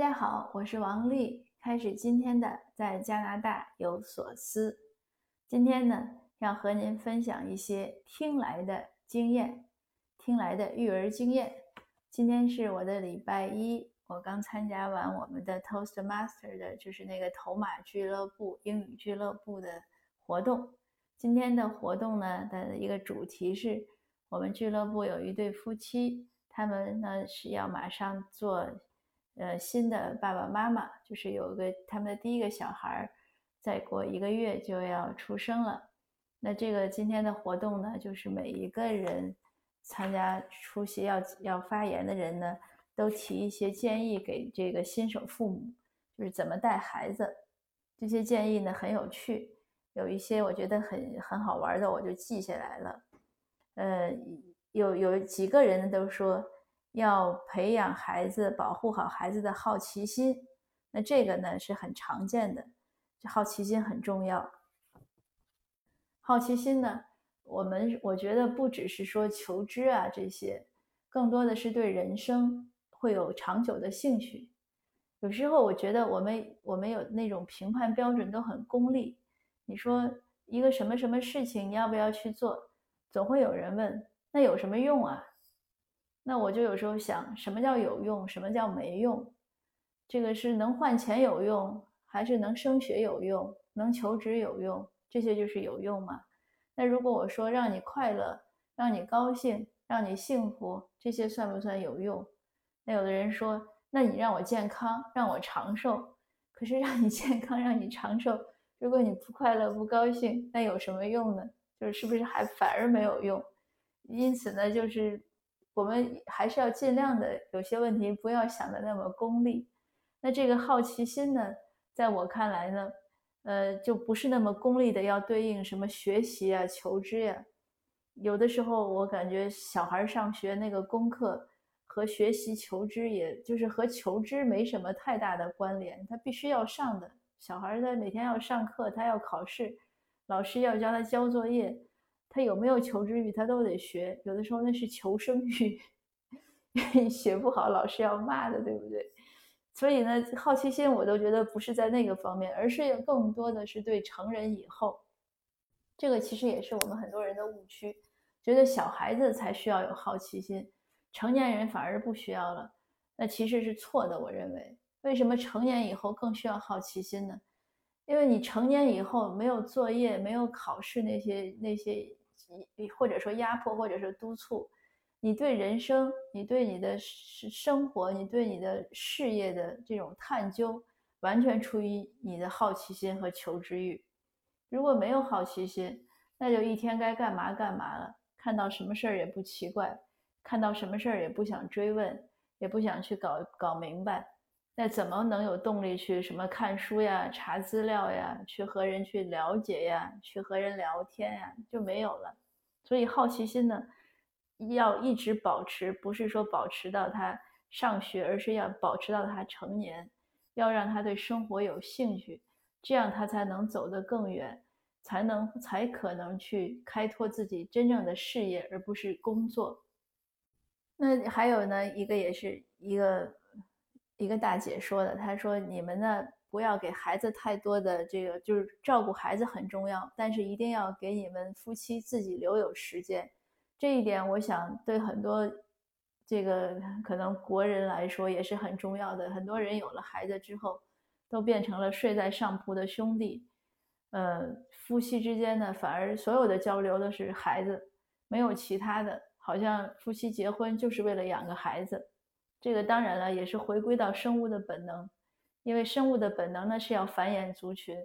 大家好，我是王丽，开始今天的在加拿大有所思。今天呢，要和您分享一些听来的经验，听来的育儿经验。今天是我的礼拜一，我刚参加完我们的 Toastmaster 的，就是那个头马俱乐部英语俱乐部的活动。今天的活动呢的一个主题是我们俱乐部有一对夫妻，他们呢是要马上做。呃，新的爸爸妈妈就是有个他们的第一个小孩儿，再过一个月就要出生了。那这个今天的活动呢，就是每一个人参加出席要要发言的人呢，都提一些建议给这个新手父母，就是怎么带孩子。这些建议呢很有趣，有一些我觉得很很好玩的，我就记下来了。呃，有有几个人都说。要培养孩子，保护好孩子的好奇心，那这个呢是很常见的，好奇心很重要。好奇心呢，我们我觉得不只是说求知啊这些，更多的是对人生会有长久的兴趣。有时候我觉得我们我们有那种评判标准都很功利。你说一个什么什么事情你要不要去做，总会有人问，那有什么用啊？那我就有时候想，什么叫有用，什么叫没用？这个是能换钱有用，还是能升学有用，能求职有用？这些就是有用吗？那如果我说让你快乐，让你高兴，让你幸福，这些算不算有用？那有的人说，那你让我健康，让我长寿。可是让你健康，让你长寿，如果你不快乐、不高兴，那有什么用呢？就是是不是还反而没有用？因此呢，就是。我们还是要尽量的，有些问题不要想的那么功利。那这个好奇心呢，在我看来呢，呃，就不是那么功利的，要对应什么学习啊、求知呀。有的时候我感觉小孩上学那个功课和学习求知，也就是和求知没什么太大的关联，他必须要上的。小孩他每天要上课，他要考试，老师要教他交作业。他有没有求知欲，他都得学。有的时候那是求生欲，学不好老师要骂的，对不对？所以呢，好奇心我都觉得不是在那个方面，而是更多的是对成人以后，这个其实也是我们很多人的误区，觉得小孩子才需要有好奇心，成年人反而不需要了。那其实是错的，我认为。为什么成年以后更需要好奇心呢？因为你成年以后没有作业，没有考试那些那些。你或者说压迫，或者是督促，你对人生，你对你的生活，你对你的事业的这种探究，完全出于你的好奇心和求知欲。如果没有好奇心，那就一天该干嘛干嘛了，看到什么事儿也不奇怪，看到什么事儿也不想追问，也不想去搞搞明白。那怎么能有动力去什么看书呀、查资料呀、去和人去了解呀、去和人聊天呀，就没有了。所以好奇心呢，要一直保持，不是说保持到他上学，而是要保持到他成年，要让他对生活有兴趣，这样他才能走得更远，才能才可能去开拓自己真正的事业，而不是工作。那还有呢，一个也是一个。一个大姐说的，她说：“你们呢，不要给孩子太多的这个，就是照顾孩子很重要，但是一定要给你们夫妻自己留有时间。这一点，我想对很多这个可能国人来说也是很重要的。很多人有了孩子之后，都变成了睡在上铺的兄弟，呃，夫妻之间呢，反而所有的交流都是孩子，没有其他的，好像夫妻结婚就是为了养个孩子。”这个当然了，也是回归到生物的本能，因为生物的本能呢是要繁衍族群。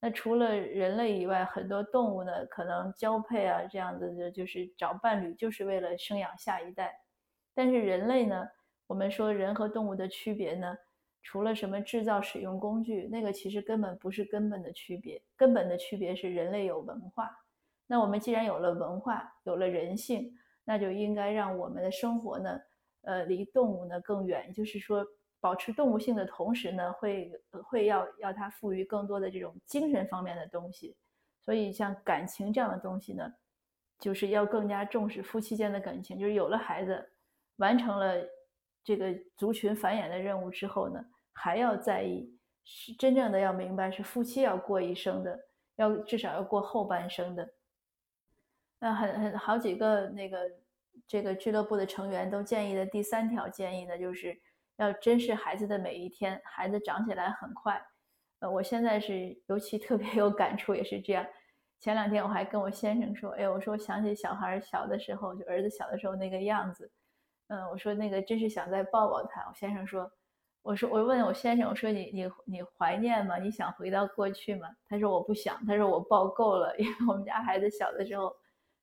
那除了人类以外，很多动物呢可能交配啊这样子的，就是找伴侣，就是为了生养下一代。但是人类呢，我们说人和动物的区别呢，除了什么制造使用工具，那个其实根本不是根本的区别。根本的区别是人类有文化。那我们既然有了文化，有了人性，那就应该让我们的生活呢。呃，离动物呢更远，就是说，保持动物性的同时呢，会会要要它赋予更多的这种精神方面的东西。所以，像感情这样的东西呢，就是要更加重视夫妻间的感情。就是有了孩子，完成了这个族群繁衍的任务之后呢，还要在意，是真正的要明白是夫妻要过一生的，要至少要过后半生的。那很很好几个那个这个俱乐部的成员都建议的第三条建议呢，就是要珍视孩子的每一天。孩子长起来很快，呃，我现在是尤其特别有感触，也是这样。前两天我还跟我先生说，哎，我说我想起小孩小的时候，就儿子小的时候那个样子，嗯，我说那个真是想再抱抱他。我先生说，我说我问我先生，我说你你你怀念吗？你想回到过去吗？他说我不想，他说我抱够了，因为我们家孩子小的时候。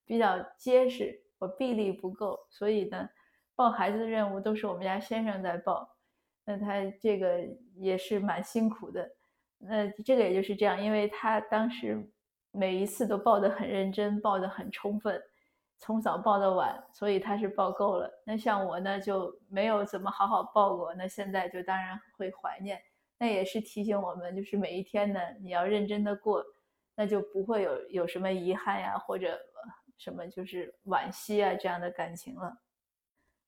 比较结实，我臂力不够，所以呢，抱孩子的任务都是我们家先生在抱，那他这个也是蛮辛苦的。那这个也就是这样，因为他当时每一次都抱得很认真，抱得很充分，从早抱到晚，所以他是抱够了。那像我呢，就没有怎么好好抱过，那现在就当然会怀念。那也是提醒我们，就是每一天呢，你要认真的过，那就不会有有什么遗憾呀，或者。什么就是惋惜啊这样的感情了。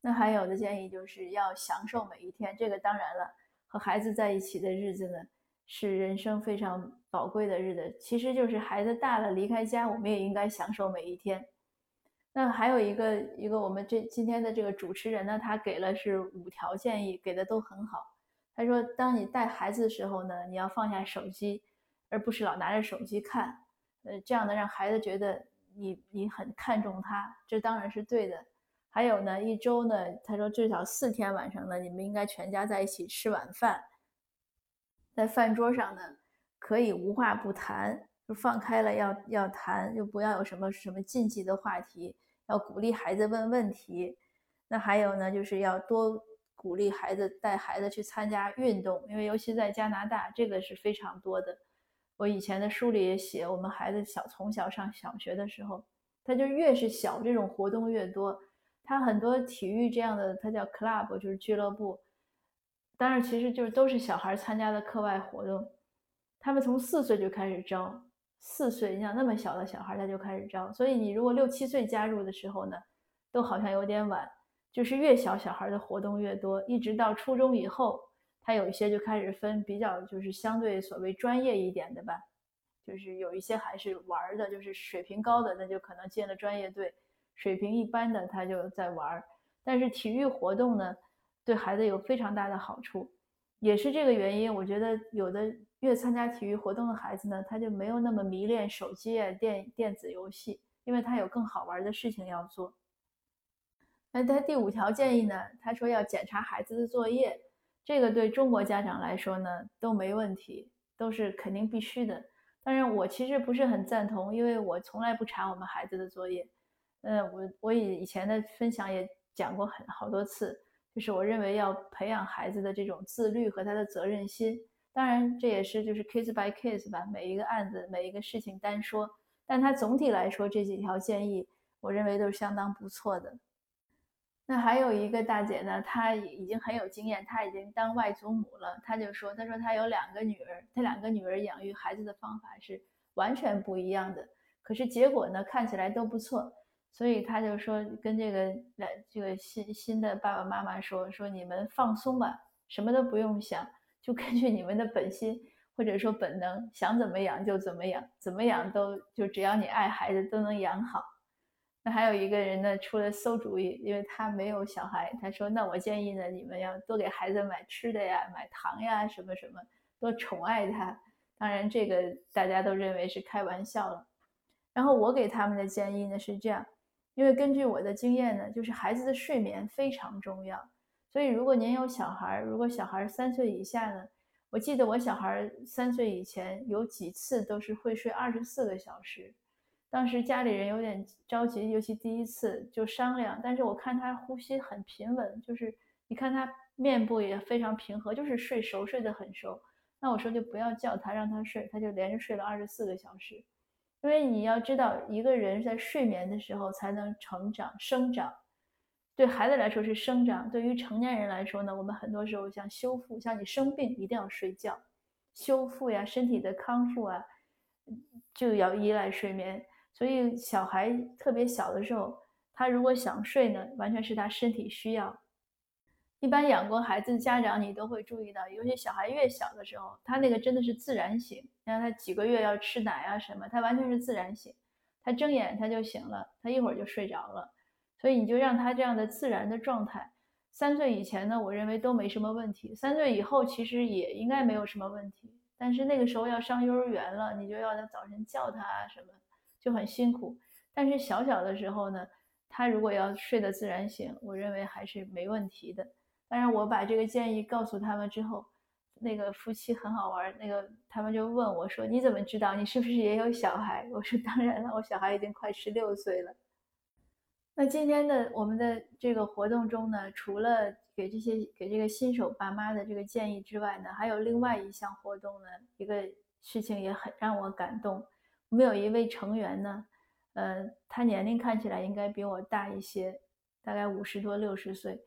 那还有的建议就是要享受每一天。这个当然了，和孩子在一起的日子呢，是人生非常宝贵的日子。其实就是孩子大了离开家，我们也应该享受每一天。那还有一个一个我们这今天的这个主持人呢，他给了是五条建议，给的都很好。他说，当你带孩子的时候呢，你要放下手机，而不是老拿着手机看。呃，这样呢，让孩子觉得。你你很看重他，这当然是对的。还有呢，一周呢，他说至少四天晚上呢，你们应该全家在一起吃晚饭，在饭桌上呢，可以无话不谈，就放开了要要谈，就不要有什么什么禁忌的话题，要鼓励孩子问问题。那还有呢，就是要多鼓励孩子带孩子去参加运动，因为尤其在加拿大，这个是非常多的。我以前的书里也写，我们孩子小从小上小学的时候，他就越是小，这种活动越多。他很多体育这样的，他叫 club，就是俱乐部。当然，其实就是都是小孩参加的课外活动。他们从四岁就开始招，四岁，你想那么小的小孩他就开始招。所以你如果六七岁加入的时候呢，都好像有点晚。就是越小小孩的活动越多，一直到初中以后。他有一些就开始分比较，就是相对所谓专业一点的吧，就是有一些还是玩的，就是水平高的，那就可能进了专业队；水平一般的，他就在玩。但是体育活动呢，对孩子有非常大的好处，也是这个原因。我觉得有的越参加体育活动的孩子呢，他就没有那么迷恋手机啊、电电子游戏，因为他有更好玩的事情要做。那他第五条建议呢，他说要检查孩子的作业。这个对中国家长来说呢都没问题，都是肯定必须的。当然，我其实不是很赞同，因为我从来不查我们孩子的作业。嗯，我我以以前的分享也讲过很好多次，就是我认为要培养孩子的这种自律和他的责任心。当然，这也是就是 case by case 吧，每一个案子每一个事情单说。但他总体来说这几条建议，我认为都是相当不错的。那还有一个大姐呢，她已经很有经验，她已经当外祖母了。她就说：“她说她有两个女儿，她两个女儿养育孩子的方法是完全不一样的，可是结果呢，看起来都不错。所以她就说跟这个来这个新新的爸爸妈妈说说你们放松吧，什么都不用想，就根据你们的本心或者说本能，想怎么养就怎么养，怎么养都就只要你爱孩子都能养好。”还有一个人呢，出了馊主意，因为他没有小孩。他说：“那我建议呢，你们要多给孩子买吃的呀，买糖呀，什么什么，多宠爱他。”当然，这个大家都认为是开玩笑了。然后我给他们的建议呢是这样，因为根据我的经验呢，就是孩子的睡眠非常重要。所以如果您有小孩，如果小孩三岁以下呢，我记得我小孩三岁以前有几次都是会睡二十四个小时。当时家里人有点着急，尤其第一次就商量。但是我看他呼吸很平稳，就是你看他面部也非常平和，就是睡熟睡得很熟。那我说就不要叫他，让他睡，他就连着睡了二十四个小时。因为你要知道，一个人在睡眠的时候才能成长生长。对孩子来说是生长，对于成年人来说呢，我们很多时候像修复，像你生病一定要睡觉，修复呀，身体的康复啊，就要依赖睡眠。所以小孩特别小的时候，他如果想睡呢，完全是他身体需要。一般养过孩子的家长，你都会注意到，尤其小孩越小的时候，他那个真的是自然醒。你看他几个月要吃奶啊什么，他完全是自然醒，他睁眼他就醒了，他一会儿就睡着了。所以你就让他这样的自然的状态。三岁以前呢，我认为都没什么问题。三岁以后其实也应该没有什么问题，但是那个时候要上幼儿园了，你就要他早晨叫他啊什么，就很辛苦。但是小小的时候呢，他如果要睡得自然醒，我认为还是没问题的。当然，我把这个建议告诉他们之后，那个夫妻很好玩，那个他们就问我说：“你怎么知道？你是不是也有小孩？”我说：“当然了，我小孩已经快十六岁了。”那今天的我们的这个活动中呢，除了给这些给这个新手爸妈的这个建议之外呢，还有另外一项活动呢，一个事情也很让我感动。我们有一位成员呢，呃，他年龄看起来应该比我大一些，大概五十多六十岁。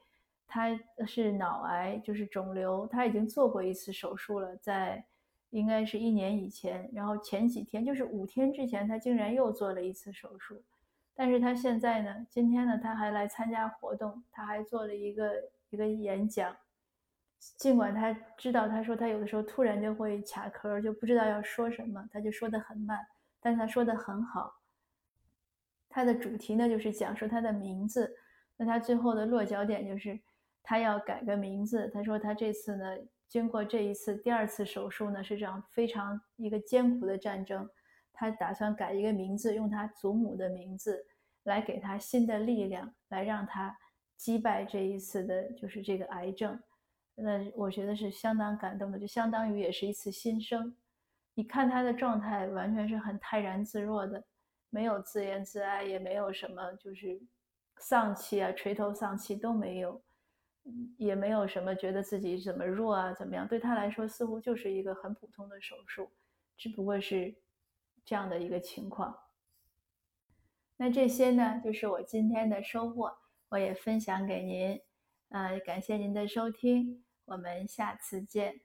他是脑癌，就是肿瘤，他已经做过一次手术了，在应该是一年以前。然后前几天，就是五天之前，他竟然又做了一次手术。但是他现在呢，今天呢，他还来参加活动，他还做了一个一个演讲。尽管他知道，他说他有的时候突然就会卡壳，就不知道要说什么，他就说的很慢，但他说的很好。他的主题呢，就是讲述他的名字。那他最后的落脚点就是。他要改个名字，他说他这次呢，经过这一次第二次手术呢，是这样非常一个艰苦的战争，他打算改一个名字，用他祖母的名字来给他新的力量，来让他击败这一次的就是这个癌症。那我觉得是相当感动的，就相当于也是一次新生。你看他的状态完全是很泰然自若的，没有自怨自艾，也没有什么就是丧气啊、垂头丧气都没有。也没有什么觉得自己怎么弱啊，怎么样？对他来说，似乎就是一个很普通的手术，只不过是这样的一个情况。那这些呢，就是我今天的收获，我也分享给您。呃，感谢您的收听，我们下次见。